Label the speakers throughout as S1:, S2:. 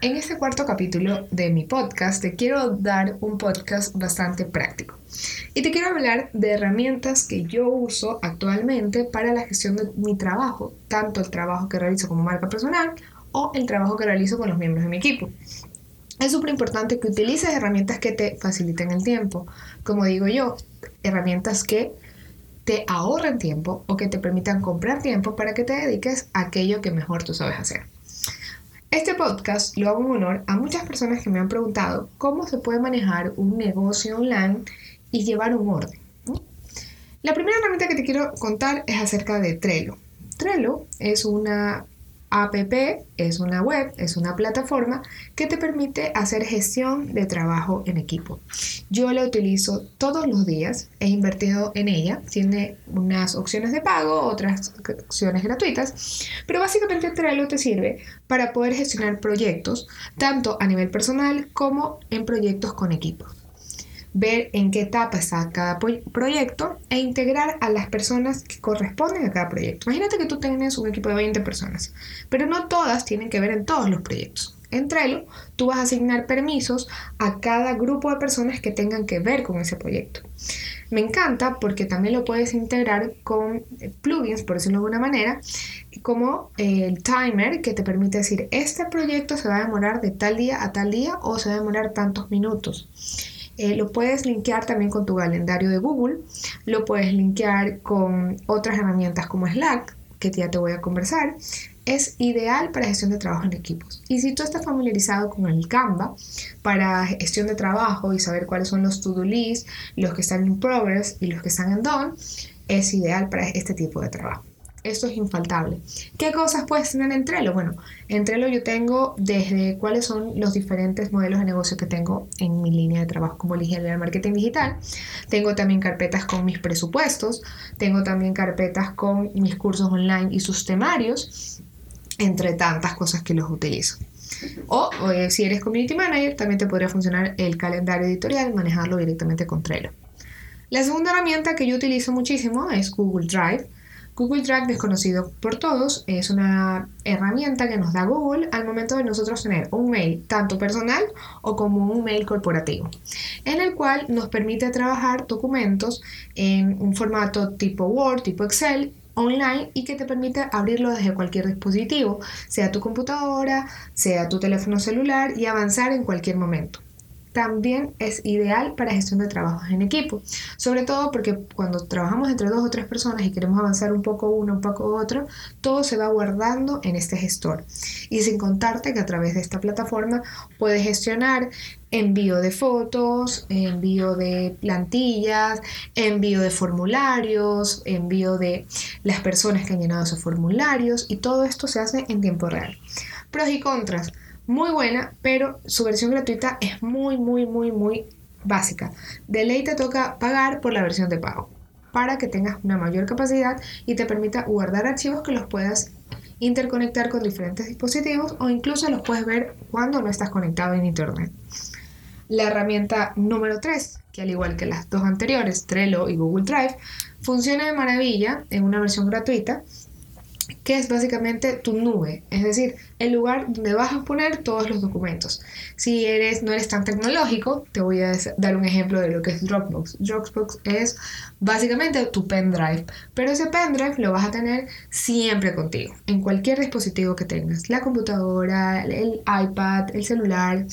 S1: En este cuarto capítulo de mi podcast te quiero dar un podcast bastante práctico. Y te quiero hablar de herramientas que yo uso actualmente para la gestión de mi trabajo, tanto el trabajo que realizo como marca personal o el trabajo que realizo con los miembros de mi equipo. Es súper importante que utilices herramientas que te faciliten el tiempo. Como digo yo, herramientas que te ahorren tiempo o que te permitan comprar tiempo para que te dediques a aquello que mejor tú sabes hacer. Este podcast lo hago en honor a muchas personas que me han preguntado cómo se puede manejar un negocio online y llevar un orden. La primera herramienta que te quiero contar es acerca de Trello. Trello es una app, es una web, es una plataforma que te permite hacer gestión de trabajo en equipo. Yo la utilizo todos los días, he invertido en ella, tiene unas opciones de pago, otras opciones gratuitas, pero básicamente Trello te sirve para poder gestionar proyectos, tanto a nivel personal como en proyectos con equipos ver en qué etapa está cada proyecto e integrar a las personas que corresponden a cada proyecto. Imagínate que tú tienes un equipo de 20 personas, pero no todas tienen que ver en todos los proyectos. En Trello, tú vas a asignar permisos a cada grupo de personas que tengan que ver con ese proyecto. Me encanta porque también lo puedes integrar con plugins, por decirlo de alguna manera, como el timer que te permite decir, este proyecto se va a demorar de tal día a tal día o se va a demorar tantos minutos. Eh, lo puedes linkear también con tu calendario de Google, lo puedes linkear con otras herramientas como Slack, que ya te voy a conversar. Es ideal para gestión de trabajo en equipos. Y si tú estás familiarizado con el Canva para gestión de trabajo y saber cuáles son los to-do lists, los que están en progress y los que están en done, es ideal para este tipo de trabajo. Esto es infaltable. ¿Qué cosas puedes tener en Trello? Bueno, en Trello yo tengo desde cuáles son los diferentes modelos de negocio que tengo en mi línea de trabajo como ingeniero de marketing digital. Tengo también carpetas con mis presupuestos. Tengo también carpetas con mis cursos online y sus temarios, entre tantas cosas que los utilizo. O, o si eres community manager, también te podría funcionar el calendario editorial, manejarlo directamente con Trello. La segunda herramienta que yo utilizo muchísimo es Google Drive. Google Drive, desconocido por todos, es una herramienta que nos da Google al momento de nosotros tener un mail tanto personal o como un mail corporativo, en el cual nos permite trabajar documentos en un formato tipo Word, tipo Excel online y que te permite abrirlo desde cualquier dispositivo, sea tu computadora, sea tu teléfono celular y avanzar en cualquier momento también es ideal para gestión de trabajos en equipo. Sobre todo porque cuando trabajamos entre dos o tres personas y queremos avanzar un poco uno, un poco otro, todo se va guardando en este gestor. Y sin contarte que a través de esta plataforma puedes gestionar envío de fotos, envío de plantillas, envío de formularios, envío de las personas que han llenado esos formularios y todo esto se hace en tiempo real. Pros y contras muy buena, pero su versión gratuita es muy, muy, muy, muy básica. De ley te toca pagar por la versión de pago para que tengas una mayor capacidad y te permita guardar archivos que los puedas interconectar con diferentes dispositivos o incluso los puedes ver cuando no estás conectado en internet. La herramienta número 3, que al igual que las dos anteriores, Trello y Google Drive, funciona de maravilla en una versión gratuita que es básicamente tu nube, es decir, el lugar donde vas a poner todos los documentos. Si eres, no eres tan tecnológico, te voy a dar un ejemplo de lo que es Dropbox. Dropbox es básicamente tu pendrive, pero ese pendrive lo vas a tener siempre contigo, en cualquier dispositivo que tengas, la computadora, el iPad, el celular,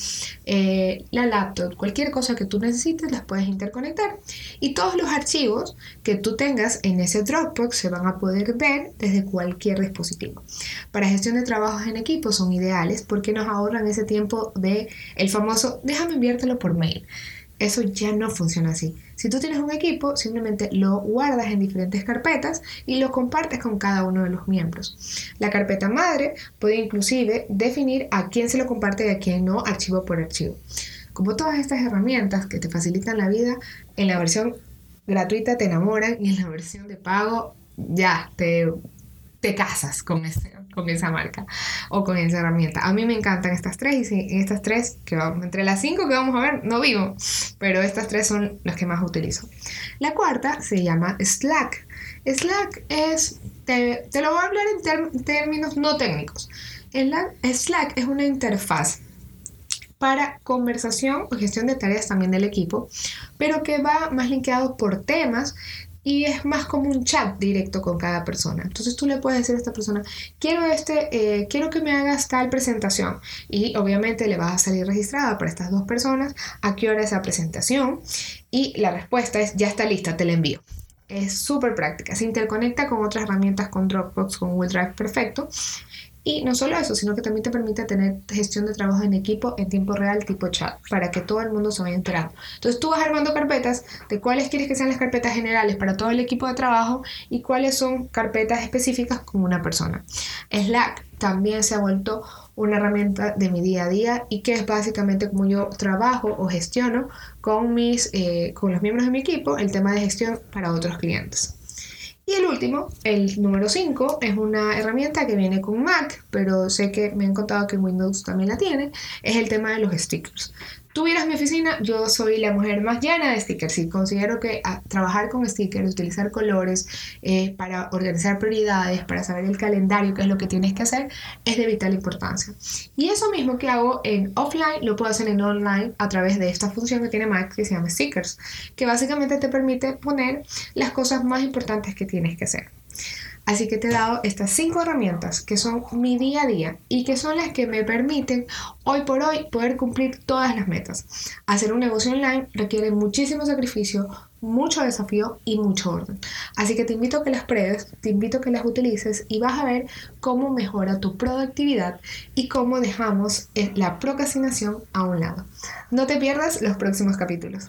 S1: eh, la laptop, cualquier cosa que tú necesites, las puedes interconectar. Y todos los archivos que tú tengas en ese Dropbox se van a poder ver desde cualquier dispositivo. Para gestión de trabajos en equipo son ideales porque nos ahorran ese tiempo de el famoso déjame enviártelo por mail. Eso ya no funciona así. Si tú tienes un equipo, simplemente lo guardas en diferentes carpetas y lo compartes con cada uno de los miembros. La carpeta madre puede inclusive definir a quién se lo comparte y a quién no, archivo por archivo. Como todas estas herramientas que te facilitan la vida, en la versión gratuita te enamoran y en la versión de pago ya te, te casas con, con esa marca o con esa herramienta. A mí me encantan estas tres y estas tres, que vamos, entre las cinco que vamos a ver, no vivo, pero estas tres son las que más utilizo. La cuarta se llama Slack. Slack es, te, lo voy a hablar en términos no técnicos. Slack es una interfaz para conversación o gestión de tareas también del equipo, pero que va más linkeado por temas y es más como un chat directo con cada persona. Entonces tú le puedes decir a esta persona, quiero, este, eh, quiero que me hagas tal presentación y obviamente le vas a salir registrada para estas dos personas a qué hora esa presentación y la respuesta es, ya está lista, te la envío. Es súper práctica, se interconecta con otras herramientas, con Dropbox, con Google Drive, perfecto. Y no solo eso, sino que también te permite tener gestión de trabajo en equipo en tiempo real tipo chat, para que todo el mundo se vaya enterando. Entonces tú vas armando carpetas de cuáles quieres que sean las carpetas generales para todo el equipo de trabajo y cuáles son carpetas específicas con una persona. Slack también se ha vuelto una herramienta de mi día a día y que es básicamente como yo trabajo o gestiono con, mis, eh, con los miembros de mi equipo el tema de gestión para otros clientes. Y el último, el número 5, es una herramienta que viene con Mac, pero sé que me han contado que Windows también la tiene, es el tema de los stickers tuvieras mi oficina, yo soy la mujer más llena de stickers y considero que ah, trabajar con stickers, utilizar colores eh, para organizar prioridades, para saber el calendario, qué es lo que tienes que hacer, es de vital importancia. Y eso mismo que hago en offline, lo puedo hacer en online a través de esta función que tiene Mac que se llama stickers, que básicamente te permite poner las cosas más importantes que tienes que hacer. Así que te he dado estas cinco herramientas que son mi día a día y que son las que me permiten hoy por hoy poder cumplir todas las metas. Hacer un negocio online requiere muchísimo sacrificio, mucho desafío y mucho orden. Así que te invito a que las pruebes, te invito a que las utilices y vas a ver cómo mejora tu productividad y cómo dejamos la procrastinación a un lado. No te pierdas los próximos capítulos.